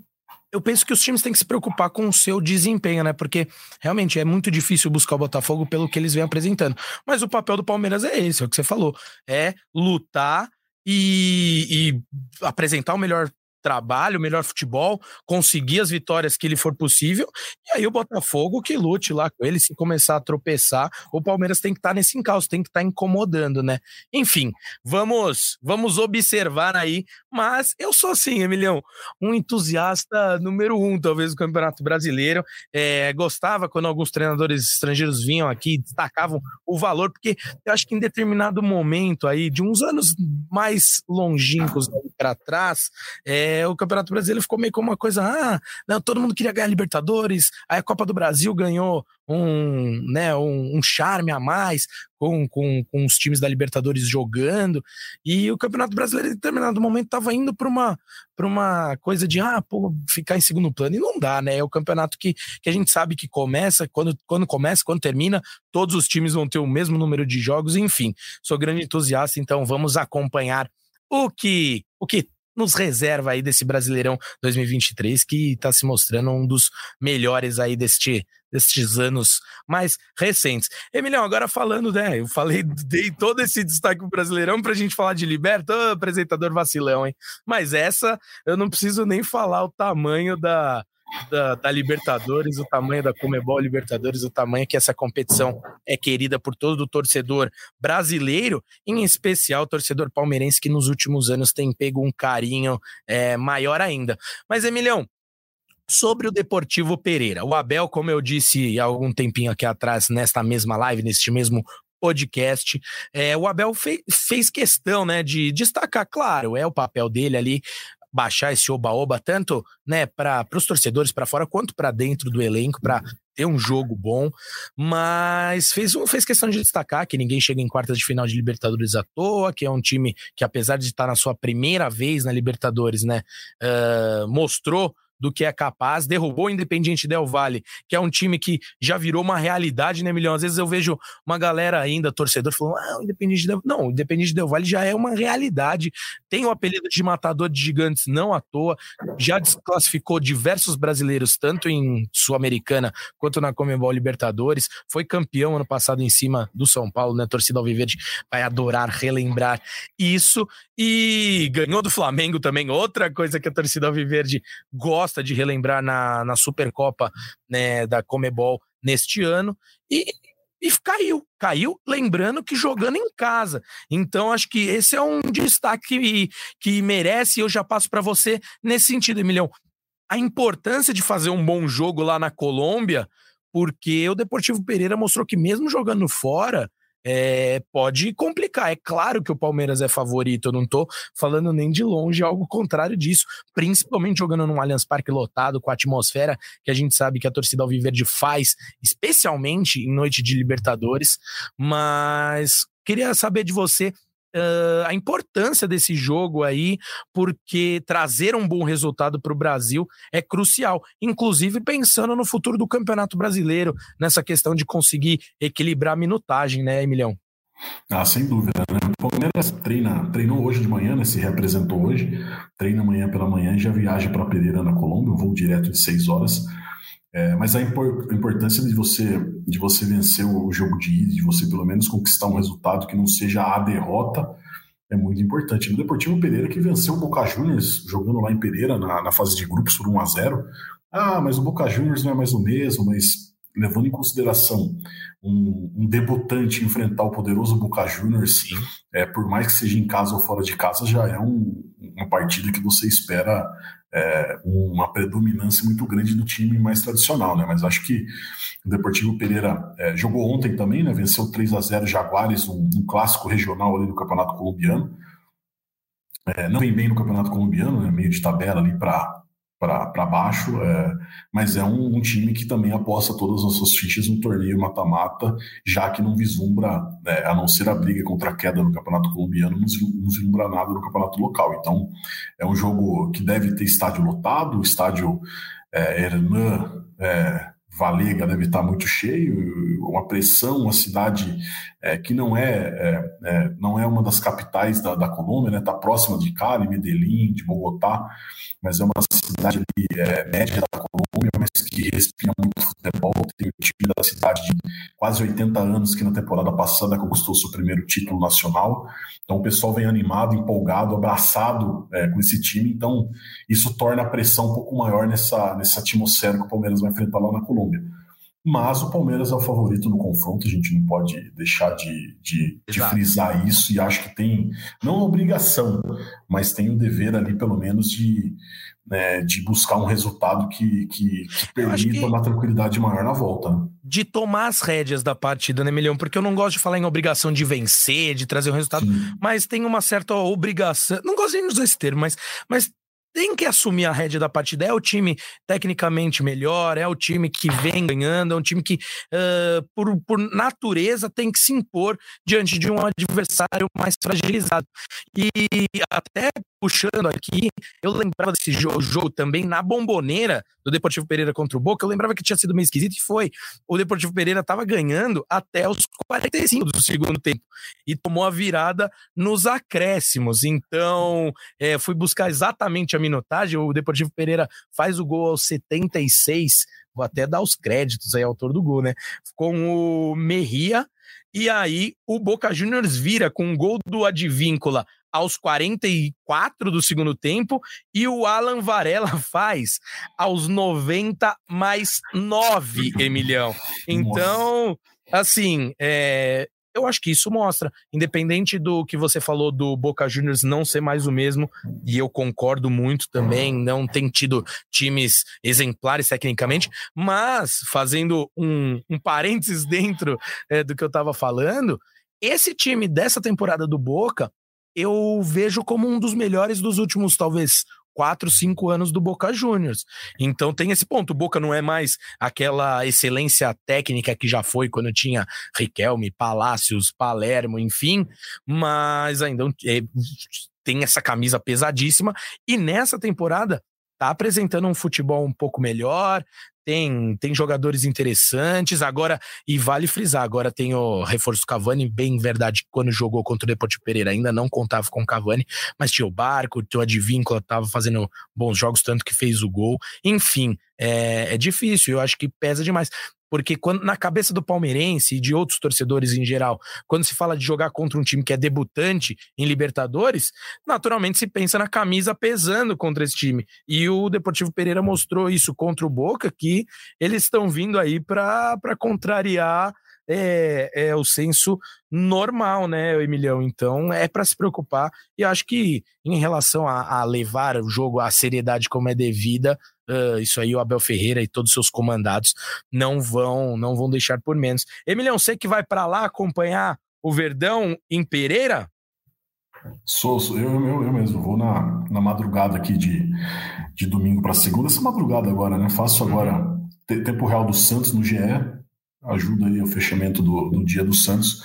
eu penso que os times têm que se preocupar com o seu desempenho, né? Porque realmente é muito difícil buscar o Botafogo pelo que eles vêm apresentando. Mas o papel do Palmeiras é esse, é o que você falou: é lutar e, e apresentar o melhor trabalho, melhor futebol, conseguir as vitórias que lhe for possível, e aí o Botafogo que lute lá com ele, se começar a tropeçar, o Palmeiras tem que estar tá nesse encalço, tem que estar tá incomodando, né? Enfim, vamos vamos observar aí, mas eu sou assim, Emilhão, um entusiasta número um, talvez, do Campeonato Brasileiro, é, gostava quando alguns treinadores estrangeiros vinham aqui, destacavam o valor, porque eu acho que em determinado momento aí, de uns anos mais longínquos para trás, é, o Campeonato Brasileiro ficou meio como uma coisa, ah, não, todo mundo queria ganhar Libertadores, aí a Copa do Brasil ganhou um, né, um, um charme a mais com, com, com os times da Libertadores jogando, e o Campeonato Brasileiro em determinado momento estava indo para uma, uma coisa de, ah, pô, ficar em segundo plano, e não dá, né, é o campeonato que, que a gente sabe que começa, quando, quando começa, quando termina, todos os times vão ter o mesmo número de jogos, enfim, sou grande entusiasta, então vamos acompanhar o que, o que nos reserva aí desse Brasileirão 2023 que está se mostrando um dos melhores aí deste destes anos mais recentes. Emiliano, agora falando, né? Eu falei, dei todo esse destaque pro Brasileirão pra gente falar de Liberta, oh, apresentador vacilão, hein? Mas essa eu não preciso nem falar o tamanho da, da, da, Libertadores, o tamanho da Comebol Libertadores, o tamanho que essa competição é querida por todo o torcedor brasileiro, em especial o torcedor palmeirense que nos últimos anos tem pego um carinho é, maior ainda. Mas, Emilhão, sobre o Deportivo Pereira, o Abel, como eu disse há algum tempinho aqui atrás, nesta mesma live, neste mesmo podcast. É, o Abel fez, fez questão né, de destacar, claro, é o papel dele ali, baixar esse oba-oba, tanto né, para os torcedores para fora quanto para dentro do elenco, para ter um jogo bom, mas fez, fez questão de destacar que ninguém chega em quartas de final de Libertadores à toa, que é um time que, apesar de estar na sua primeira vez na Libertadores, né, uh, mostrou do que é capaz, derrubou o Independiente Del Valle, que é um time que já virou uma realidade, né, Milhão? Às vezes eu vejo uma galera ainda, torcedor, falando, ah, o Independiente Del Não, o Independiente Del Valle já é uma realidade, tem o apelido de matador de gigantes não à toa, já desclassificou diversos brasileiros, tanto em Sul-Americana quanto na Comembol Libertadores, foi campeão ano passado em cima do São Paulo, né, torcida Alviverde vai adorar relembrar isso, e ganhou do Flamengo também, outra coisa que a torcida Alviverde gosta gosta de relembrar na, na Supercopa né, da Comebol neste ano. E, e caiu, caiu, lembrando que jogando em casa. Então, acho que esse é um destaque que, que merece, eu já passo para você nesse sentido, Emilhão. A importância de fazer um bom jogo lá na Colômbia, porque o Deportivo Pereira mostrou que, mesmo jogando fora, é, pode complicar. É claro que o Palmeiras é favorito, eu não tô falando nem de longe algo contrário disso, principalmente jogando num Allianz Parque lotado, com a atmosfera que a gente sabe que a torcida Alviverde faz, especialmente em noite de Libertadores, mas queria saber de você uh, a importância desse jogo aí, porque trazer um bom resultado para o Brasil é crucial, inclusive pensando no futuro do Campeonato Brasileiro, nessa questão de conseguir equilibrar a minutagem, né, Emilhão? Ah, sem dúvida, né? O Palmeiras treina, treinou hoje de manhã, né? Se representou hoje, treina amanhã pela manhã e já viaja para Pereira, na Colômbia, um voo direto de seis horas. É, mas a, impor, a, importância de você, de você vencer o jogo de ida, de você pelo menos conquistar um resultado que não seja a derrota, é muito importante. No Deportivo Pereira, que venceu o Boca Juniors jogando lá em Pereira, na, na fase de grupos, por 1 a 0 Ah, mas o Boca Juniors não é mais o mesmo, mas levando em consideração um, um debutante enfrentar o poderoso Boca Juniors, é, por mais que seja em casa ou fora de casa, já é um, uma partida que você espera é, uma predominância muito grande do time mais tradicional, né? Mas acho que o Deportivo Pereira é, jogou ontem também, né? Venceu 3 a 0 Jaguares, um, um clássico regional ali do Campeonato Colombiano. É, não vem bem no Campeonato Colombiano, né? meio de tabela ali para para baixo, é, mas é um, um, time que também aposta todas as suas fichas no torneio mata-mata, já que não vislumbra, é, a não ser a briga contra a queda no campeonato colombiano, não, vislumbra nada no campeonato local. Então, é um jogo que deve ter estádio lotado, estádio é, Hernan é, Valega deve estar muito cheio, uma pressão, uma cidade é, que não é, é, é, não é uma das capitais da, da Colômbia, está né? próxima de Cali, Medellín, de Bogotá, mas é uma cidade ali, é, média da Colômbia, mas que respira muito futebol, tem o time da cidade de quase 80 anos que na temporada passada conquistou seu primeiro título nacional, então o pessoal vem animado, empolgado, abraçado é, com esse time, então isso torna a pressão um pouco maior nessa, nessa atmosfera que o Palmeiras vai enfrentar lá na Colômbia. Mas o Palmeiras é o favorito no confronto, a gente não pode deixar de, de, de frisar isso e acho que tem, não obrigação, mas tem o dever ali, pelo menos, de, né, de buscar um resultado que, que, que permita que... uma tranquilidade maior na volta. De tomar as rédeas da partida, né, Milhão? Porque eu não gosto de falar em obrigação de vencer, de trazer um resultado, Sim. mas tem uma certa obrigação. Não gosto de usar esse termo, mas, mas tem que assumir a rédea da partida. É o time tecnicamente melhor, é o time que vem ganhando, é um time que, uh, por, por natureza, tem que se impor diante de um adversário mais fragilizado. E até puxando aqui, eu lembrava desse jogo, jogo, também na bomboneira do Deportivo Pereira contra o Boca. Eu lembrava que tinha sido meio esquisito e foi. O Deportivo Pereira estava ganhando até os 45 do segundo tempo e tomou a virada nos acréscimos. Então, é, fui buscar exatamente a minutagem. O Deportivo Pereira faz o gol aos 76. Vou até dar os créditos aí, autor do gol, né? Com o Merria. E aí o Boca Juniors vira com um gol do Advíncula aos 44 do segundo tempo e o Alan Varela faz aos 90 mais 9, Emilhão. Então, assim, é, eu acho que isso mostra, independente do que você falou do Boca Juniors não ser mais o mesmo, e eu concordo muito também, não tem tido times exemplares tecnicamente, mas fazendo um, um parênteses dentro é, do que eu estava falando, esse time dessa temporada do Boca eu vejo como um dos melhores dos últimos, talvez, quatro, cinco anos do Boca Juniors. Então tem esse ponto. O Boca não é mais aquela excelência técnica que já foi quando tinha Riquelme, Palácios, Palermo, enfim, mas ainda é, tem essa camisa pesadíssima. E nessa temporada tá apresentando um futebol um pouco melhor, tem, tem jogadores interessantes. Agora, e vale frisar, agora tem o reforço Cavani, bem verdade, quando jogou contra o Deportivo Pereira ainda não contava com o Cavani, mas tinha o Barco, tinha o Advíncula, tava fazendo bons jogos, tanto que fez o gol. Enfim, é, é difícil, eu acho que pesa demais. Porque quando, na cabeça do palmeirense e de outros torcedores em geral, quando se fala de jogar contra um time que é debutante em Libertadores, naturalmente se pensa na camisa pesando contra esse time. E o Deportivo Pereira mostrou isso contra o Boca, que eles estão vindo aí para contrariar é, é, o senso normal, né, Emilhão? Então é para se preocupar. E acho que em relação a, a, levar o jogo à seriedade como é devida, Uh, isso aí o Abel Ferreira e todos os seus comandados não vão não vão deixar por menos. Emilhão, você que vai para lá acompanhar o Verdão em Pereira? Sou, sou eu, eu, eu, mesmo. Vou na, na madrugada aqui de, de domingo para segunda. Essa madrugada agora, né? Faço agora uhum. tempo real do Santos no GE ajuda aí o fechamento do, do dia do Santos.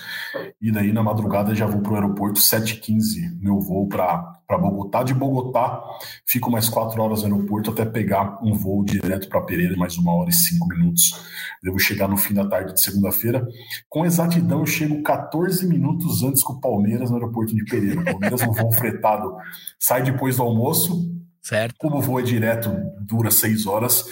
E daí na madrugada já vou para o aeroporto, 7h15, meu voo para Bogotá. De Bogotá, fico mais quatro horas no aeroporto até pegar um voo direto para Pereira, mais uma hora e cinco minutos. Devo chegar no fim da tarde de segunda-feira. Com exatidão, eu chego 14 minutos antes que o Palmeiras no aeroporto de Pereira. O Palmeiras no voo fretado sai depois do almoço. Certo. Como o voo é direto, dura seis horas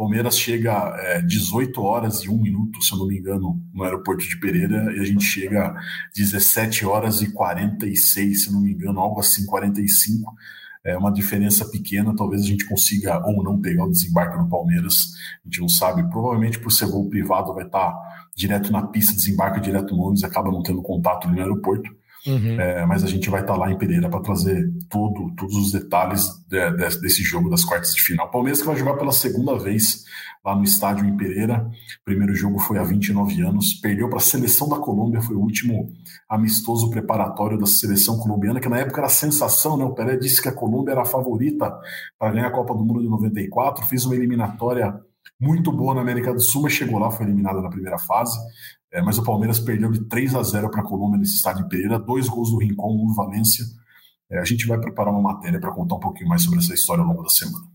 Palmeiras chega é, 18 horas e 1 minuto, se eu não me engano, no aeroporto de Pereira, e a gente chega 17 horas e 46, se não me engano, algo assim, 45. É uma diferença pequena, talvez a gente consiga ou não pegar o desembarque no Palmeiras, a gente não sabe. Provavelmente por ser voo privado vai estar direto na pista, desembarca direto no ônibus, acaba não tendo contato no aeroporto. Uhum. É, mas a gente vai estar tá lá em Pereira para trazer tudo, todos os detalhes de, de, desse jogo das quartas de final. Palmeiras que vai jogar pela segunda vez lá no estádio em Pereira. O primeiro jogo foi há 29 anos, perdeu para a seleção da Colômbia, foi o último amistoso preparatório da seleção colombiana, que na época era sensação, né? O Pelé disse que a Colômbia era a favorita para ganhar a Copa do Mundo de 94, fez uma eliminatória muito boa na América do Sul, mas chegou lá, foi eliminada na primeira fase. É, mas o Palmeiras perdeu de 3 a 0 para a Colômbia nesse estádio Pereira, dois gols do Rincon, um do Valência. É, a gente vai preparar uma matéria para contar um pouquinho mais sobre essa história ao longo da semana.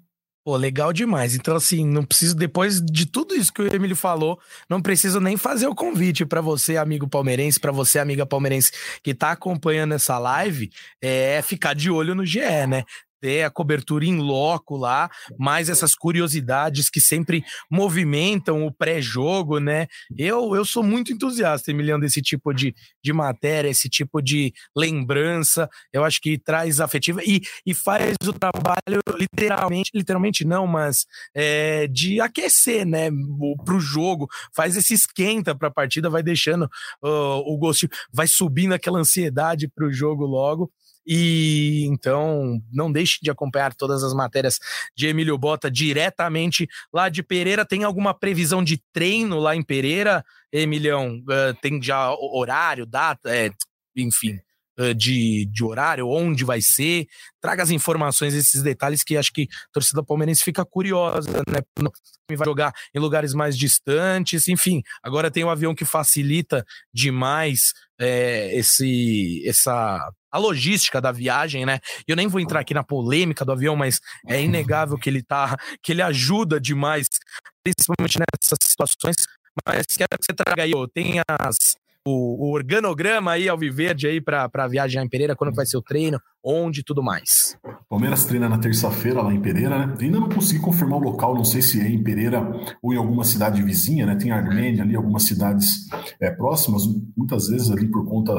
Pô, legal demais. Então, assim, não preciso, depois de tudo isso que o Emílio falou, não preciso nem fazer o convite para você, amigo palmeirense, para você, amiga palmeirense, que tá acompanhando essa live, é ficar de olho no GE, né? Ter a cobertura em loco lá, mais essas curiosidades que sempre movimentam o pré-jogo, né? Eu, eu sou muito entusiasta, Emiliano, desse tipo de, de matéria, esse tipo de lembrança. Eu acho que traz afetiva e, e faz o trabalho literalmente, literalmente não, mas é, de aquecer, né? Para o jogo, faz esse esquenta para a partida, vai deixando uh, o gostinho, vai subindo aquela ansiedade para o jogo logo. E então não deixe de acompanhar todas as matérias de Emílio Bota diretamente lá de Pereira. Tem alguma previsão de treino lá em Pereira, Emilhão? Uh, tem já horário, data, é, enfim, de, de horário, onde vai ser? Traga as informações, esses detalhes que acho que a torcida palmeirense fica curiosa, né? Vai jogar em lugares mais distantes, enfim. Agora tem um avião que facilita demais é, esse, essa a logística da viagem, né? Eu nem vou entrar aqui na polêmica do avião, mas é inegável que ele tá, que ele ajuda demais, principalmente nessas situações. Mas quero que você traga aí, tem as, o, o organograma aí, Alviverde, aí, para a viagem em Pereira, quando vai ser o treino, onde e tudo mais. Palmeiras treina na terça-feira lá em Pereira, né? Ainda não consegui confirmar o local, não sei se é em Pereira ou em alguma cidade vizinha, né? Tem Armênia ali, algumas cidades é, próximas. Muitas vezes ali por conta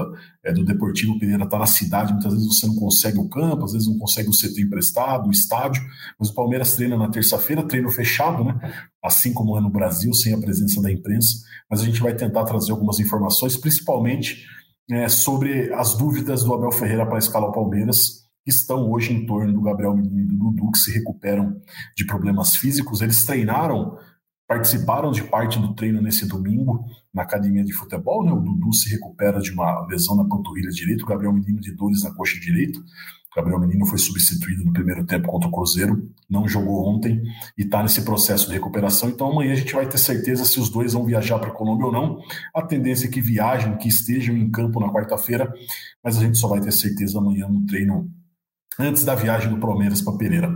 é, do Deportivo Pereira estar tá na cidade, muitas vezes você não consegue o campo, às vezes não consegue o CT emprestado, o estádio. Mas o Palmeiras treina na terça-feira, treino fechado, né? Assim como é no Brasil, sem a presença da imprensa. Mas a gente vai tentar trazer algumas informações, principalmente é, sobre as dúvidas do Abel Ferreira para escalar o Palmeiras, que estão hoje em torno do Gabriel Menino e do Dudu, que se recuperam de problemas físicos. Eles treinaram, participaram de parte do treino nesse domingo na academia de futebol. Né? O Dudu se recupera de uma lesão na panturrilha direita, o Gabriel Menino de dores na coxa direita. Gabriel Menino foi substituído no primeiro tempo contra o Cruzeiro, não jogou ontem e está nesse processo de recuperação. Então amanhã a gente vai ter certeza se os dois vão viajar para a Colômbia ou não. A tendência é que viajem, que estejam em campo na quarta-feira, mas a gente só vai ter certeza amanhã no treino antes da viagem do Palmeiras para Pereira.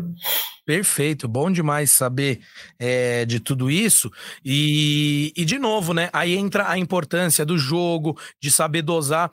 Perfeito, bom demais saber é, de tudo isso. E, e, de novo, né? Aí entra a importância do jogo, de saber dosar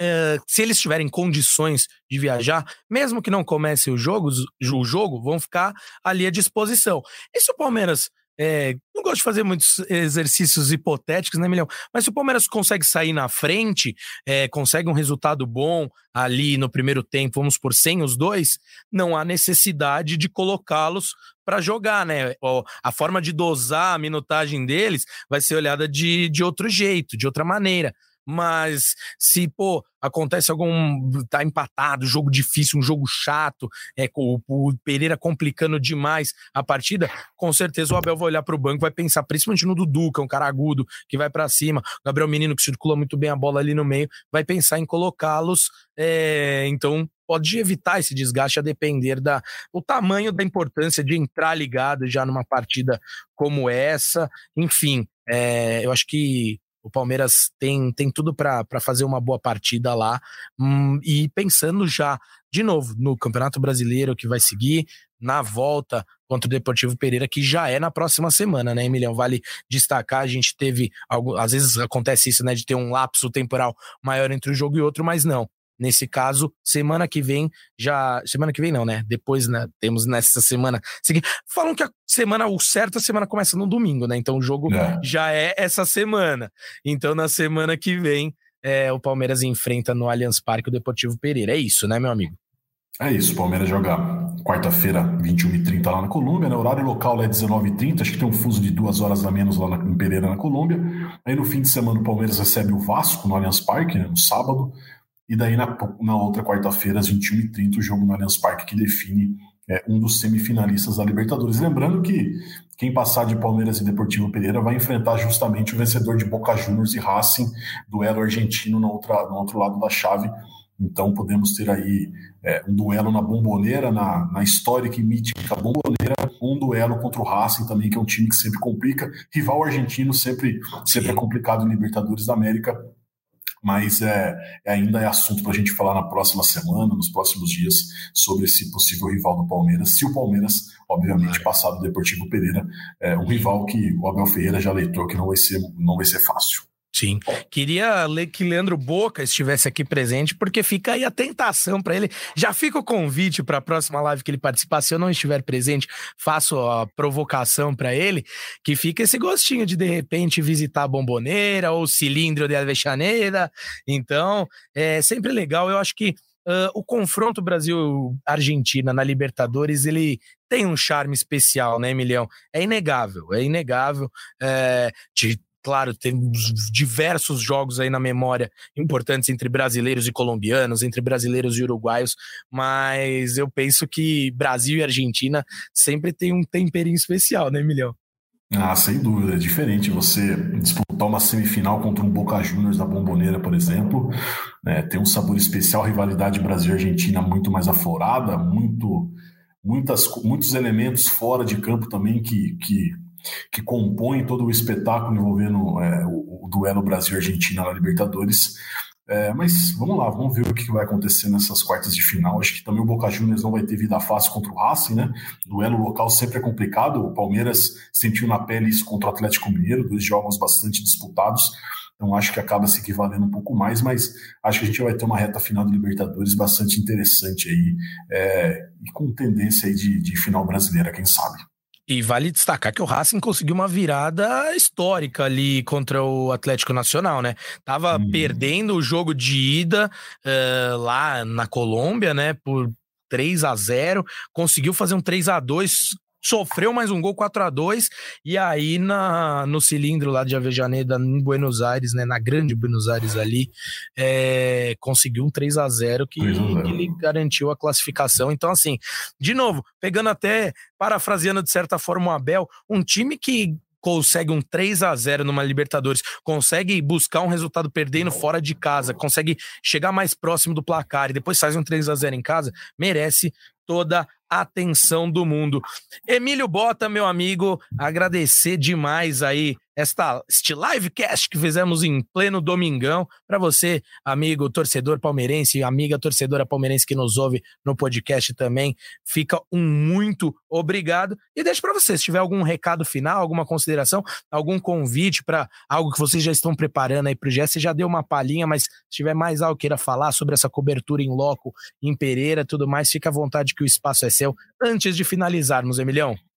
Uh, se eles tiverem condições de viajar, mesmo que não comece o jogo, o jogo, vão ficar ali à disposição. E se o Palmeiras. É, não gosto de fazer muitos exercícios hipotéticos, né, Milhão? Mas se o Palmeiras consegue sair na frente, é, consegue um resultado bom ali no primeiro tempo, vamos por sem os dois, não há necessidade de colocá-los para jogar, né? A forma de dosar a minutagem deles vai ser olhada de, de outro jeito, de outra maneira mas se, pô, acontece algum. tá empatado, jogo difícil, um jogo chato, é, o, o Pereira complicando demais a partida, com certeza o Abel vai olhar para o banco, vai pensar principalmente no Dudu, que é um cara agudo, que vai para cima, o Gabriel Menino, que circula muito bem a bola ali no meio, vai pensar em colocá-los. É, então, pode evitar esse desgaste a depender da o tamanho da importância de entrar ligado já numa partida como essa. Enfim, é, eu acho que o Palmeiras tem, tem tudo para fazer uma boa partida lá. Hum, e pensando já, de novo, no Campeonato Brasileiro que vai seguir, na volta contra o Deportivo Pereira, que já é na próxima semana, né, Emiliano? Vale destacar, a gente teve, algo, às vezes acontece isso, né, de ter um lapso temporal maior entre um jogo e outro, mas não. Nesse caso, semana que vem já. Semana que vem não, né? Depois, né? Temos nessa semana. Falam que a semana, o certo, a semana começa no domingo, né? Então o jogo é. já é essa semana. Então na semana que vem, é, o Palmeiras enfrenta no Allianz Parque o Deportivo Pereira. É isso, né, meu amigo? É isso, o Palmeiras joga quarta-feira, 21h30 lá na Colômbia, né? Horário local é 19h30, acho que tem um fuso de duas horas a menos lá na, em Pereira, na Colômbia. Aí no fim de semana o Palmeiras recebe o Vasco no Allianz Parque, né? no sábado. E daí na, na outra quarta-feira, às 21h30, o jogo no Allianz Parque que define é, um dos semifinalistas da Libertadores. Lembrando que quem passar de Palmeiras e Deportivo Pereira vai enfrentar justamente o vencedor de Boca Juniors e Racing, duelo argentino no, outra, no outro lado da chave. Então podemos ter aí é, um duelo na bomboneira, na, na histórica e mítica bomboneira, um duelo contra o Racing também, que é um time que sempre complica. Rival argentino sempre, sempre é complicado em Libertadores da América mas é, é ainda é assunto para a gente falar na próxima semana, nos próximos dias, sobre esse possível rival do Palmeiras. Se o Palmeiras, obviamente, passar do Deportivo Pereira, é um rival que o Abel Ferreira já leitou que não vai ser, não vai ser fácil. Sim. Queria que Leandro Boca estivesse aqui presente, porque fica aí a tentação para ele. Já fica o convite para a próxima live que ele participar. Se eu não estiver presente, faço a provocação para ele, que fica esse gostinho de de repente visitar a Bomboneira ou o Cilindro de Avechaneira. Então, é sempre legal. Eu acho que Uh, o confronto Brasil-Argentina na Libertadores, ele tem um charme especial, né, Emilião? É inegável, é inegável. É, de Claro, temos diversos jogos aí na memória importantes entre brasileiros e colombianos, entre brasileiros e uruguaios, mas eu penso que Brasil e Argentina sempre tem um temperinho especial, né, Milhão? Ah, sem dúvida, é diferente você disputar uma semifinal contra um Boca Juniors da Bomboneira, por exemplo, né, tem um sabor especial, rivalidade Brasil-Argentina muito mais aflorada, muito, muitas, muitos elementos fora de campo também que, que que compõem todo o espetáculo envolvendo é, o, o, duelo Brasil-Argentina na Libertadores. É, mas vamos lá, vamos ver o que vai acontecer nessas quartas de final. Acho que também o Boca Juniors não vai ter vida fácil contra o Racing, né? Duelo local sempre é complicado. O Palmeiras sentiu na pele isso contra o Atlético Mineiro, dois jogos bastante disputados. Então acho que acaba se equivalendo um pouco mais, mas acho que a gente vai ter uma reta final de Libertadores bastante interessante aí é, e com tendência aí de, de final brasileira, quem sabe. E vale destacar que o Racing conseguiu uma virada histórica ali contra o Atlético Nacional, né? Tava hum. perdendo o jogo de ida uh, lá na Colômbia, né? Por 3 a 0 conseguiu fazer um 3 a 2 sofreu mais um gol 4 a 2 e aí na, no cilindro lá de Avejaneda em Buenos Aires, né, na grande Buenos Aires ali, é, conseguiu um 3 a 0 que, que lhe garantiu a classificação. Então assim, de novo, pegando até parafraseando de certa forma o Abel, um time que consegue um 3 a 0 numa Libertadores, consegue buscar um resultado perdendo fora de casa, consegue chegar mais próximo do placar e depois faz um 3 a 0 em casa, merece toda atenção do mundo. Emílio Bota, meu amigo, agradecer demais aí esta, este livecast que fizemos em pleno domingão. Para você, amigo torcedor palmeirense, amiga torcedora palmeirense que nos ouve no podcast também, fica um muito obrigado. E deixo para você, se tiver algum recado final, alguma consideração, algum convite para algo que vocês já estão preparando aí para o você já deu uma palhinha, mas se tiver mais algo queira falar sobre essa cobertura em loco, em Pereira, tudo mais, fica à vontade que o espaço é seu. Antes de finalizarmos, Emilhão.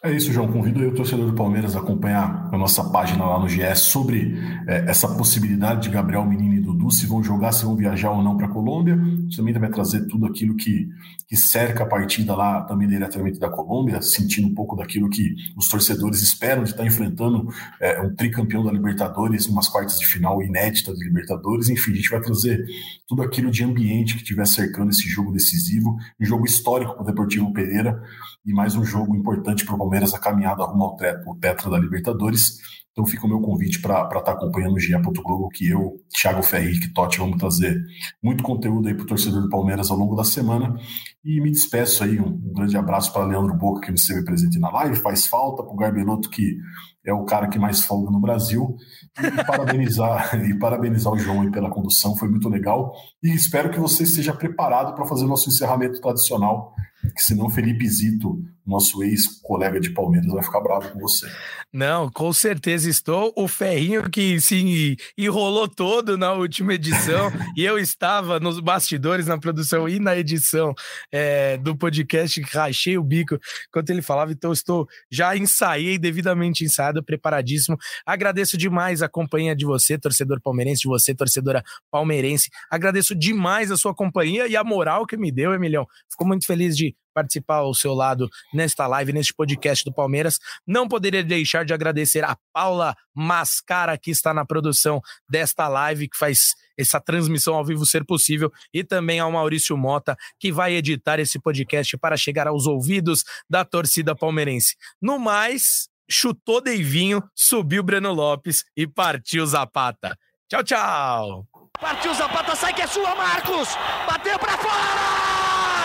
É isso, João. Convido aí o torcedor do Palmeiras a acompanhar a nossa página lá no GS sobre é, essa possibilidade de Gabriel Menino e Dudu, se vão jogar, se vão viajar ou não para a Colômbia. Gente também vai trazer tudo aquilo que, que cerca a partida lá também diretamente da Colômbia, sentindo um pouco daquilo que os torcedores esperam de estar enfrentando é, um tricampeão da Libertadores, umas quartas de final inédita de Libertadores. Enfim, a gente vai trazer tudo aquilo de ambiente que estiver cercando esse jogo decisivo, um jogo histórico para o Deportivo Pereira e mais um jogo importante para o Palmeiras a caminhada rumo ao tetra, tetra da Libertadores. Então fica o meu convite para estar tá acompanhando o GE. Globo, que eu, Thiago Ferri e Totti vamos trazer muito conteúdo aí para o torcedor do Palmeiras ao longo da semana. E me despeço aí, um, um grande abraço para Leandro Boca, que me esteve presente na live, faz falta, para o Garbeloto, que é o cara que mais folga no Brasil. E parabenizar, e parabenizar o João pela condução, foi muito legal. E espero que você esteja preparado para fazer o nosso encerramento tradicional que senão Felipe Zito, nosso ex-colega de Palmeiras, vai ficar bravo com você. Não, com certeza estou. O ferrinho que se enrolou todo na última edição e eu estava nos bastidores, na produção e na edição é, do podcast, rachei o bico enquanto ele falava, então estou já ensaiei, devidamente ensaiado, preparadíssimo. Agradeço demais a companhia de você, torcedor palmeirense, de você, torcedora palmeirense. Agradeço demais a sua companhia e a moral que me deu, Emilhão. Fico muito feliz de participar ao seu lado nesta live, neste podcast do Palmeiras. Não poderia deixar de agradecer a Paula Mascara, que está na produção desta live, que faz essa transmissão ao vivo ser possível, e também ao Maurício Mota, que vai editar esse podcast para chegar aos ouvidos da torcida palmeirense. No mais, chutou Deivinho, subiu Breno Lopes e partiu Zapata. Tchau, tchau! Partiu Zapata, sai que é sua, Marcos! Bateu para fora!